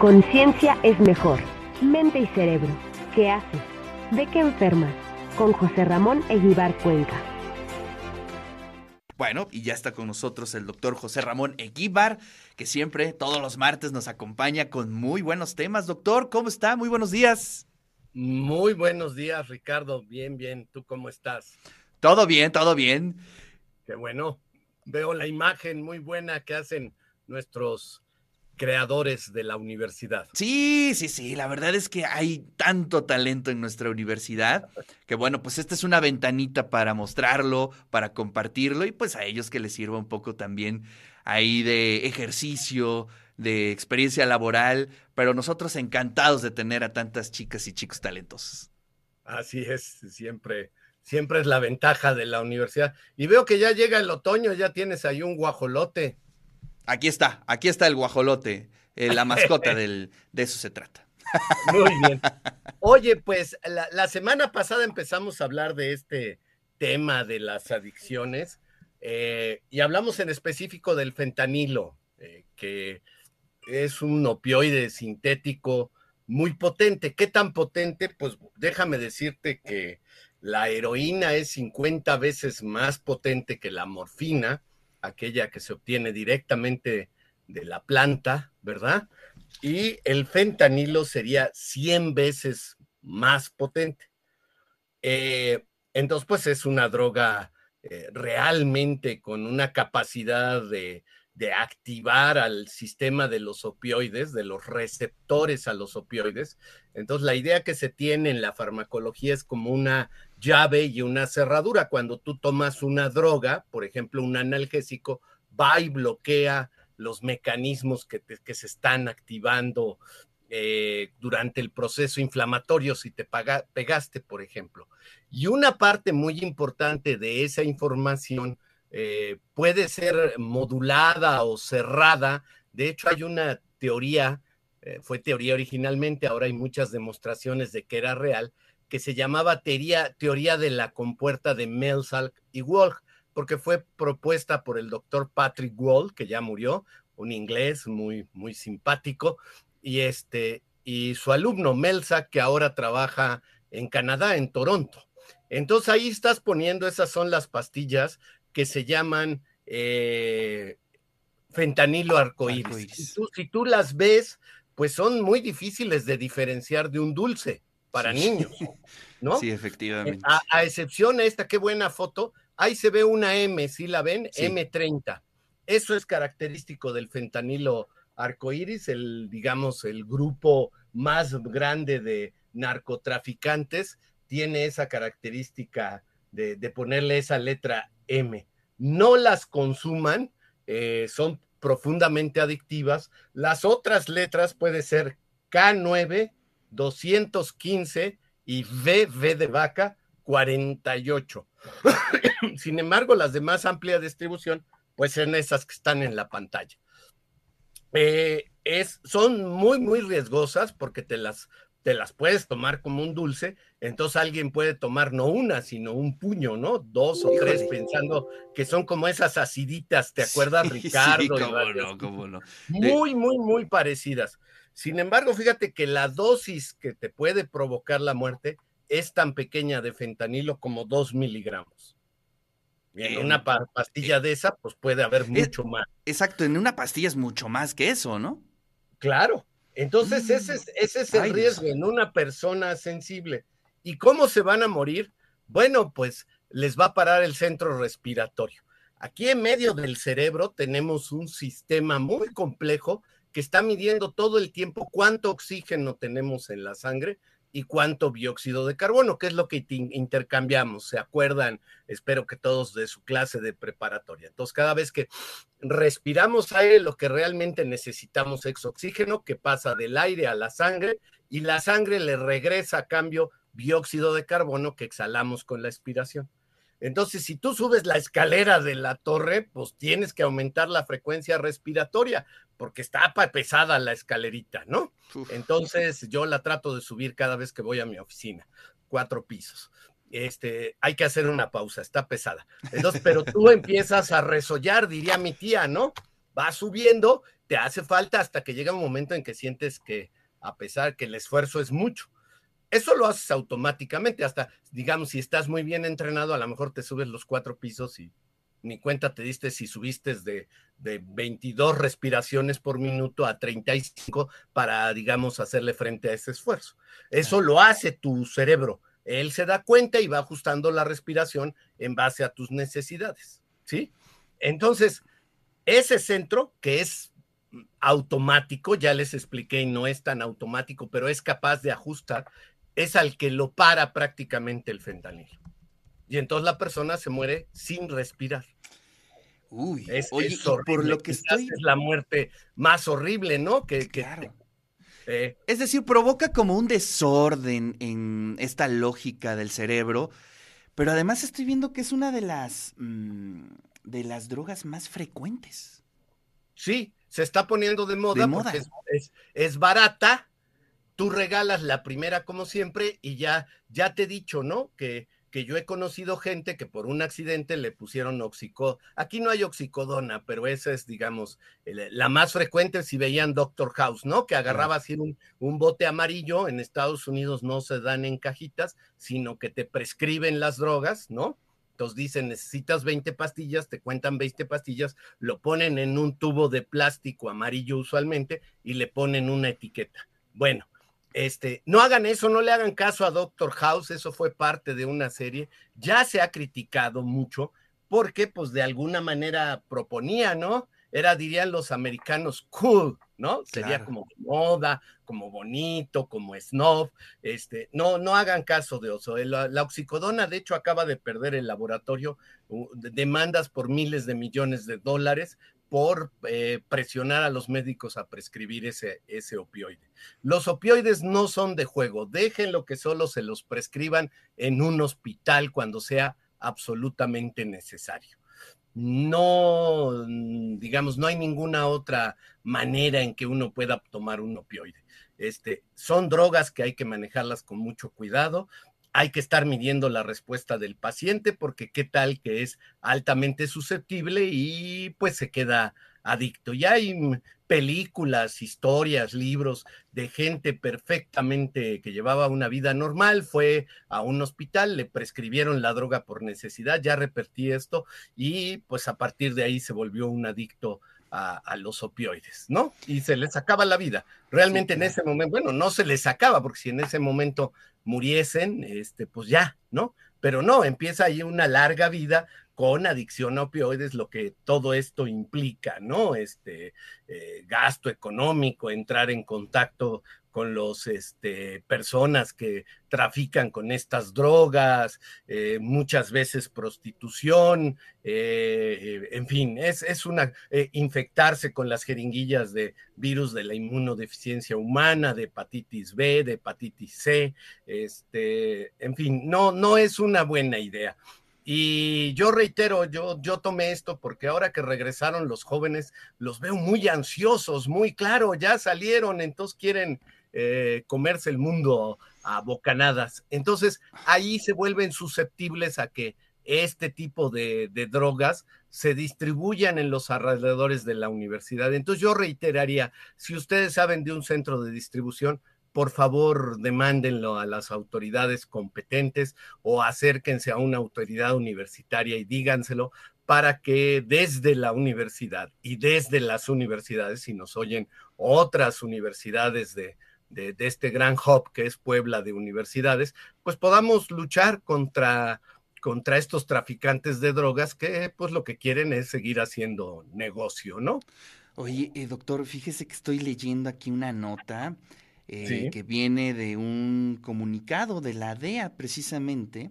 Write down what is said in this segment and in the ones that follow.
Conciencia es mejor. Mente y cerebro. ¿Qué haces? ¿De qué enfermas? Con José Ramón Eguibar Cuenca. Bueno, y ya está con nosotros el doctor José Ramón Eguíbar, que siempre, todos los martes, nos acompaña con muy buenos temas. Doctor, ¿cómo está? Muy buenos días. Muy buenos días, Ricardo. Bien, bien. ¿Tú cómo estás? Todo bien, todo bien. Qué bueno. Veo la imagen muy buena que hacen nuestros creadores de la universidad. Sí, sí, sí, la verdad es que hay tanto talento en nuestra universidad que bueno, pues esta es una ventanita para mostrarlo, para compartirlo y pues a ellos que les sirva un poco también ahí de ejercicio, de experiencia laboral, pero nosotros encantados de tener a tantas chicas y chicos talentosos. Así es, siempre, siempre es la ventaja de la universidad. Y veo que ya llega el otoño, ya tienes ahí un guajolote. Aquí está, aquí está el guajolote, eh, la mascota del, de eso se trata. Muy bien. Oye, pues la, semana pasada empezamos a hablar de este tema de las adicciones eh, y hablamos en específico del fentanilo, eh, que es un opioide sintético muy potente. ¿Qué tan potente? Pues déjame decirte que la heroína es 50 veces más potente que la morfina aquella que se obtiene directamente de la planta, ¿verdad? Y el fentanilo sería 100 veces más potente. Eh, entonces, pues es una droga eh, realmente con una capacidad de, de activar al sistema de los opioides, de los receptores a los opioides. Entonces, la idea que se tiene en la farmacología es como una llave y una cerradura. Cuando tú tomas una droga, por ejemplo, un analgésico, va y bloquea los mecanismos que, se están activando eh, durante el proceso inflamatorio si te pegaste, por ejemplo. Y una parte muy importante de esa información eh, puede ser modulada o cerrada. De hecho, hay una teoría, eh, fue teoría originalmente, ahora hay muchas demostraciones de que era real, que se llamaba teoría, teoría de la compuerta de Melsalk y Walsh, porque fue propuesta por el doctor Patrick Wall, que ya murió, un inglés muy, muy simpático, y, este, y su alumno Melsalk, que ahora trabaja en Canadá, en Toronto. Entonces ahí estás poniendo, esas son las pastillas que se llaman eh, fentanilo arcoíris. Si, tú, las ves, pues son muy difíciles de diferenciar de un dulce para niños, ¿no? Sí, efectivamente. A, excepción de esta, qué buena foto, ahí se ve una M, ¿sí la ven? M30. Eso es característico del fentanilo arcoíris, el, digamos, el grupo más grande de narcotraficantes tiene esa característica de, de ponerle esa letra M. No las consuman, eh, son profundamente adictivas. Las otras letras puede ser K9, 215 y VV de vaca, 48. Sin embargo, las de más amplia distribución, pues son esas que están en la pantalla. Eh, es, son muy, muy riesgosas porque te las te las puedes tomar como un dulce, entonces alguien puede tomar no una, sino un puño, ¿no? Dos o tres, pensando que son como esas aciditas, ¿te acuerdas, Ricardo? Sí, cómo no, cómo no. Muy, muy, muy parecidas. Sin embargo, fíjate que la dosis que te puede provocar la muerte es tan pequeña de fentanilo como dos miligramos. En una pastilla de esa, pues puede haber mucho más. Exacto, en una pastilla es mucho más que eso, ¿no? Claro, entonces, ese es, ese es el riesgo en una persona sensible. ¿Y cómo se van a morir? Bueno, pues les va a parar el centro respiratorio. Aquí en medio del cerebro tenemos un sistema muy complejo que está midiendo todo el tiempo cuánto oxígeno tenemos en la sangre y cuánto dióxido de carbono, que es lo que intercambiamos. ¿Se acuerdan? Espero que todos de su clase de preparatoria. Entonces, cada vez que respiramos aire, lo que realmente necesitamos es oxígeno que pasa del aire a la sangre y la sangre le regresa a cambio dióxido de carbono que exhalamos con la expiración. Entonces, si tú subes la escalera de la torre, pues tienes que aumentar la frecuencia respiratoria, porque está pesada la escalerita, ¿no? Entonces, yo la trato de subir cada vez que voy a mi oficina, cuatro pisos. Este, hay que hacer una pausa, está pesada. Entonces, pero tú empiezas a resollar, diría mi tía, ¿no? va subiendo, te hace falta hasta que llega un momento en que sientes que a pesar que el esfuerzo es mucho. Eso lo haces automáticamente, hasta, digamos, si estás muy bien entrenado, a lo mejor te subes los cuatro pisos y ni cuenta te diste si subiste de, de 22 respiraciones por minuto a 35 para, digamos, hacerle frente a ese esfuerzo. Eso lo hace tu cerebro. Él se da cuenta y va ajustando la respiración en base a tus necesidades, ¿sí? Entonces, ese centro que es automático, ya les expliqué, y no es tan automático, pero es capaz de ajustar, es al que lo para prácticamente el fentanilo. Y entonces la persona se muere sin respirar. Uy, es, por lo que estoy... Es la muerte más horrible, ¿no? Que, claro. Eh, es decir, provoca como un desorden en esta lógica del cerebro, pero además estoy viendo que es una de las, mm, de las drogas más frecuentes. Sí, se está poniendo de moda, porque es, barata. Tú regalas la primera como siempre y ya, ya te he dicho, ¿no? Que, que yo he conocido gente que por un accidente le pusieron oxico. Aquí no hay oxicodona, pero esa es, digamos, la más frecuente si veían Doctor House, ¿no? Que agarraba así un, un, bote amarillo. En Estados Unidos no se dan en cajitas, sino que te prescriben las drogas, ¿no? Entonces dicen, necesitas 20 pastillas, te cuentan 20 pastillas, lo ponen en un tubo de plástico amarillo usualmente y le ponen una etiqueta. Bueno, este, no hagan eso, no le hagan caso a Doctor House, eso fue parte de una serie, ya se ha criticado mucho porque pues de alguna manera proponía, ¿no? Era, dirían los americanos, cool, ¿no? Sería como moda, como bonito, como snob. Este, no, no hagan caso de eso. La, oxicodona, de hecho, acaba de perder el laboratorio demandas por miles de millones de dólares por eh, presionar a los médicos a prescribir ese, ese opioide. Los opioides no son de juego, déjenlo que solo se los prescriban en un hospital cuando sea absolutamente necesario no, mm, digamos, no hay ninguna otra manera en que uno pueda tomar un opioide. Este, son drogas que hay que manejarlas con mucho cuidado. Hay que estar midiendo la respuesta del paciente porque qué tal que es altamente susceptible y pues se queda adicto. Y hay películas, historias, libros de gente perfectamente que llevaba una vida normal, fue a un hospital, le prescribieron la droga por necesidad, ya repetí esto, y pues a partir de ahí se volvió un adicto a, los opioides, ¿no? Y se les acaba la vida. Realmente en ese momento, bueno, no se les acaba, porque si en ese momento muriesen, este, pues ya, ¿no? Pero no, empieza ahí una larga vida con adicción a opioides, lo que todo esto implica, ¿no? Este eh, gasto económico, entrar en contacto con los este, personas que trafican con estas drogas, eh, muchas veces prostitución, eh, en fin, es, es una infectarse con las jeringuillas de virus de la inmunodeficiencia humana, de hepatitis B, de hepatitis C, este, en fin, no, no es una buena idea. Y yo reitero, yo, yo tomé esto porque ahora que regresaron los jóvenes, los veo muy ansiosos, muy claro, ya salieron, entonces quieren eh, comerse el mundo a bocanadas. Entonces ahí se vuelven susceptibles a que este tipo de, de, drogas se distribuyan en los alrededores de la universidad. Entonces yo reiteraría, si ustedes saben de un centro de distribución, por favor demándenlo a las autoridades competentes o acérquense a una autoridad universitaria y díganselo para que desde la universidad y desde las universidades, si nos oyen otras universidades de, de, este gran hub que es Puebla de universidades, pues podamos luchar contra, contra estos traficantes de drogas que pues lo que quieren es seguir haciendo negocio, ¿no? Oye, eh, doctor, fíjese que estoy leyendo aquí una nota eh, que viene de un comunicado de la DEA precisamente.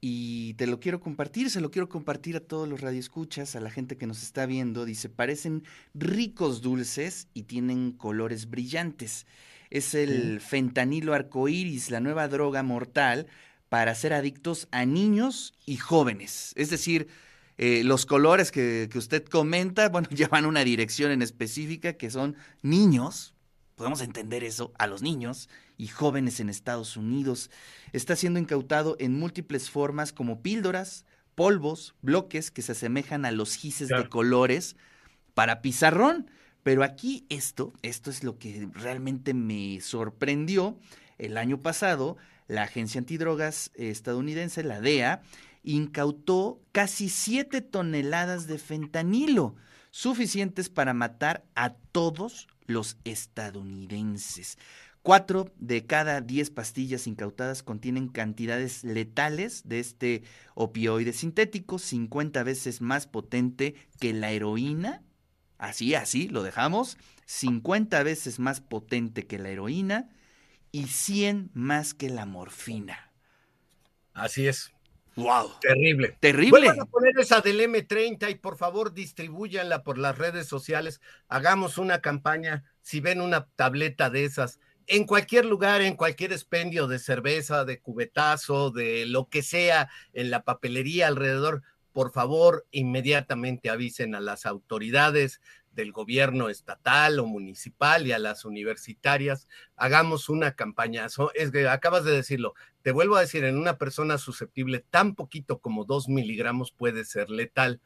Y te lo quiero compartir, se lo quiero compartir a todos los radioescuchas, a la gente que nos está viendo. Dice, parecen ricos dulces y tienen colores brillantes. Es el fentanilo arcoíris, la nueva droga mortal para ser adictos a niños y jóvenes. Es decir, eh, los colores que, que, usted comenta, bueno, llevan una dirección en específica que son niños, podemos entender eso, a los niños y jóvenes en Estados Unidos. Está siendo incautado en múltiples formas como píldoras, polvos, bloques que se asemejan a los gises de colores, para pizarrón. Pero aquí esto, esto es lo que realmente me sorprendió. El año pasado, la agencia antidrogas estadounidense, la DEA, incautó casi 7 toneladas de fentanilo, suficientes para matar a todos los estadounidenses. Cuatro de cada diez pastillas incautadas contienen cantidades letales de este opioide sintético, 50 veces más potente que la heroína. Así, así, lo dejamos. 50 veces más potente que la heroína y 100 más que la morfina. Así es. ¡Wow! Terrible. Terrible. Vuelvan a poner esa del M30 y por favor distribúyanla por las redes sociales. Hagamos una campaña. Si ven una tableta de esas, en cualquier lugar, en cualquier expendio de cerveza, de cubetazo, de lo que sea, en la papelería alrededor, por favor, inmediatamente avisen a las autoridades del gobierno estatal o municipal y a las universitarias, hagamos una campaña. Es que acabas de decirlo, te vuelvo a decir, en una persona susceptible, tan poquito como dos miligramos puede ser letal.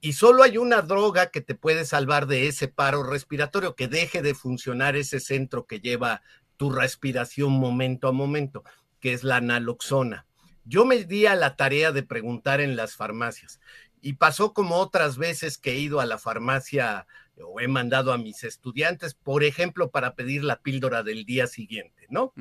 Y solo hay una droga que te puede salvar de ese paro respiratorio, que deje de funcionar ese centro que lleva tu respiración momento a momento, que es la naloxona. Yo me di a la tarea de preguntar en las farmacias y pasó como otras veces que he ido a la farmacia o he mandado a mis estudiantes, por ejemplo, para pedir la píldora del día siguiente, ¿no?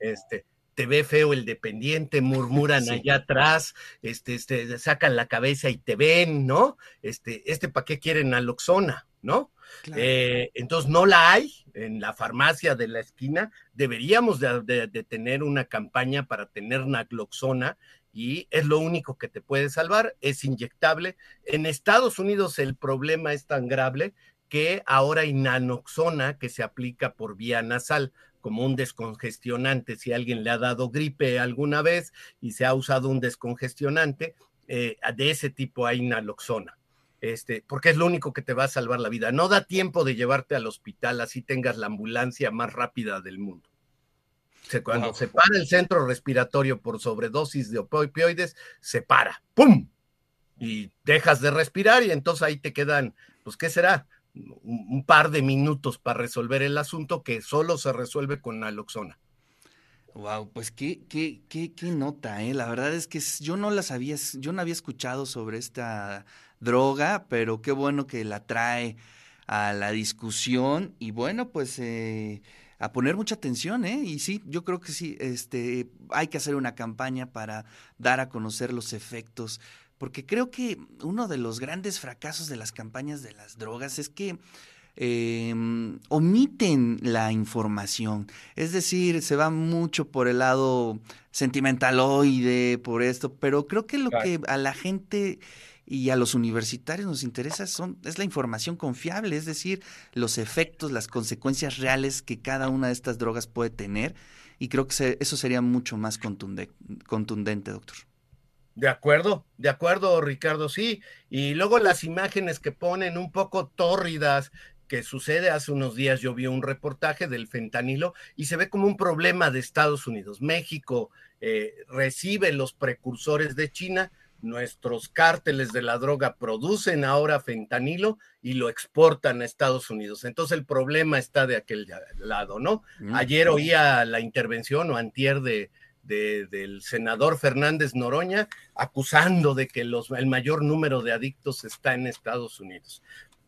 Este, te ve feo el dependiente, murmuran allá atrás, este, este, sacan la cabeza y te ven, ¿no? Este, este, ¿para qué quieren naloxona, no? Eh, entonces no la hay en la farmacia de la esquina. Deberíamos de, de tener una campaña para tener naloxona y es lo único que te puede salvar, es inyectable. En Estados Unidos el problema es tan grave que ahora hay nanoxona que se aplica por vía nasal como un descongestionante. Si alguien le ha dado gripe alguna vez y se ha usado un descongestionante, eh, de ese tipo hay naloxona. Este, porque es lo único que te va a salvar la vida. No da tiempo de llevarte al hospital, así tengas la ambulancia más rápida del mundo. Cuando se para el centro respiratorio por sobredosis de opioides, se para, ¡pum! Y dejas de respirar y entonces ahí te quedan, pues, ¿qué será? un par de minutos para resolver el asunto que solo se resuelve con naloxona. Wow, pues qué, qué, qué, qué nota, ¿eh? La verdad es que yo no las había, yo no había escuchado sobre esta droga, pero qué bueno que la trae a la discusión y bueno, pues eh, a poner mucha atención, ¿eh? Y sí, yo creo que sí, este, hay que hacer una campaña para dar a conocer los efectos porque creo que uno de los grandes fracasos de las campañas de las drogas es que em, omiten la información. Es decir, se va mucho por el lado sentimentaloide, por esto, pero creo que lo que a la gente y a los universitarios nos interesa son, es la información confiable, es decir, los efectos, las consecuencias reales que cada una de estas drogas puede tener. Y creo que eso sería mucho más contundente doctor. De acuerdo, de acuerdo, Ricardo, sí. Y luego las imágenes que ponen un poco tórridas, que sucede hace unos días, yo vi un reportaje del fentanilo y se ve como un problema de Estados Unidos. México eh, recibe los precursores de China, nuestros cárteles de la droga producen ahora fentanilo y lo exportan a Estados Unidos. Entonces el problema está de aquel lado, ¿no? Mm, Ayer oía la intervención o antier de del senador Fernández Noroña acusando de que los, el mayor número de adictos está en Estados Unidos.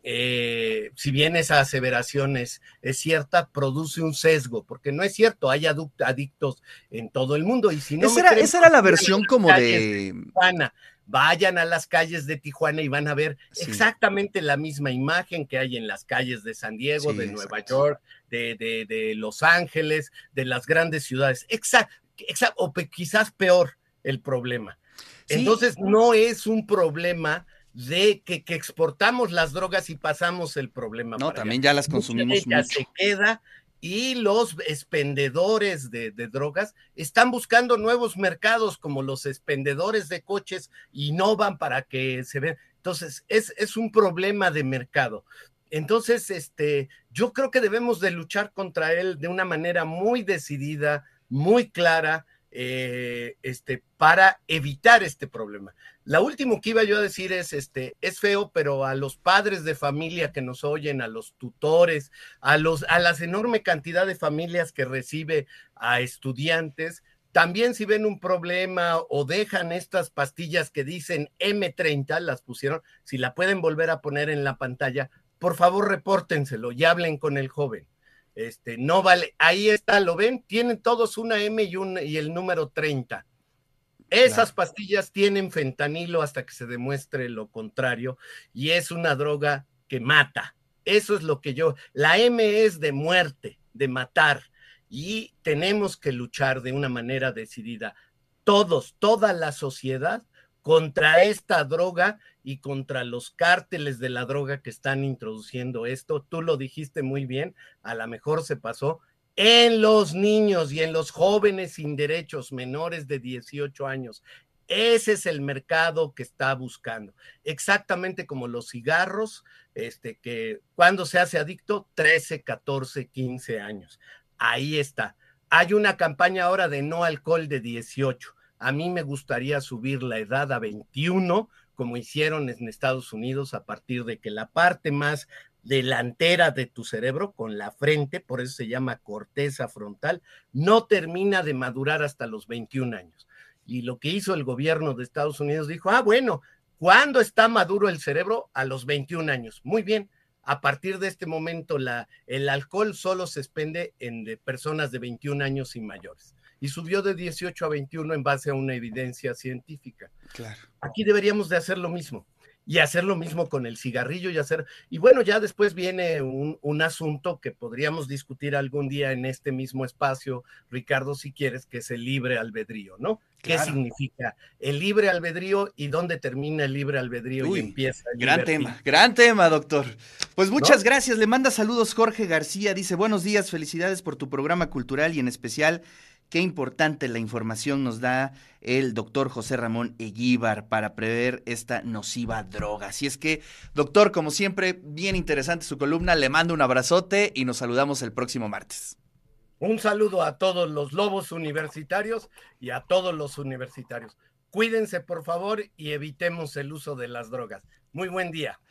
Eh, si bien esa aseveración es, cierta, produce un sesgo, porque no es cierto, hay adictos en todo el mundo. Y si no esa, era, la versión como de... vayan a las calles de Tijuana y van a ver exactamente la misma imagen que hay en las calles de San Diego, de Nueva York, de, de, de, Los Ángeles, de las grandes ciudades. Exacto o quizás peor el problema. Entonces, no es un problema de que, exportamos las drogas y pasamos el problema. No, también ya las consumimos ya se queda y los expendedores de, drogas están buscando nuevos mercados como los expendedores de coches y no van para que se vean. Entonces, es, es un problema de mercado. Entonces, este, yo creo que debemos de luchar contra él de una manera muy decidida, muy clara eh, este, para evitar este problema. La última que iba yo a decir es, este, es feo, pero a los padres de familia que nos oyen, a los tutores, a los, a las enorme cantidad de familias que recibe a estudiantes, también si ven un problema o dejan estas pastillas que dicen M30, las pusieron, si la pueden volver a poner en la pantalla, por favor repórtenselo y hablen con el joven. Este, no vale, ahí está, lo ven, tienen todos una M y, un, y el número 30. Esas pastillas tienen fentanilo hasta que se demuestre lo contrario y es una droga que mata. Eso es lo que yo, la M es de muerte, de matar y tenemos que luchar de una manera decidida, todos, toda la sociedad, contra esta droga y contra los cárteles de la droga que están introduciendo esto. Tú lo dijiste muy bien, a lo mejor se pasó en los niños y en los jóvenes sin derechos menores de 18 años. Ese es el mercado que está buscando. Exactamente como los cigarros, este, que cuando se hace adicto, 13, 14, 15 años. Ahí está. Hay una campaña ahora de no alcohol de 18. A mí me gustaría subir la edad a 21, como hicieron en Estados Unidos, a partir de que la parte más delantera de tu cerebro, con la frente, por eso se llama corteza frontal, no termina de madurar hasta los 21 años. Y lo que hizo el gobierno de Estados Unidos dijo, ah, bueno, ¿cuándo está maduro el cerebro? A los 21 años. Muy bien, a partir de este momento la, el alcohol solo se expende en de personas de 21 años y mayores. Y subió de 18 a 21 en base a una evidencia científica. Claro. Aquí deberíamos de hacer lo mismo y hacer lo mismo con el cigarrillo y hacer, y bueno, ya después viene un, un, asunto que podríamos discutir algún día en este mismo espacio, Ricardo, si quieres, que es el libre albedrío, ¿no? ¿Qué significa el libre albedrío y dónde termina el libre albedrío y empieza el Gran tema, gran tema, doctor. Pues muchas gracias, le manda saludos Jorge García, dice buenos días, felicidades por tu programa cultural y en especial Qué importante la información nos da el doctor José Ramón Eguíbar para prever esta nociva droga. Así es que, doctor, como siempre, bien interesante su columna. Le mando un abrazote y nos saludamos el próximo martes. Un saludo a todos los lobos universitarios y a todos los universitarios. Cuídense, por favor, y evitemos el uso de las drogas. Muy buen día.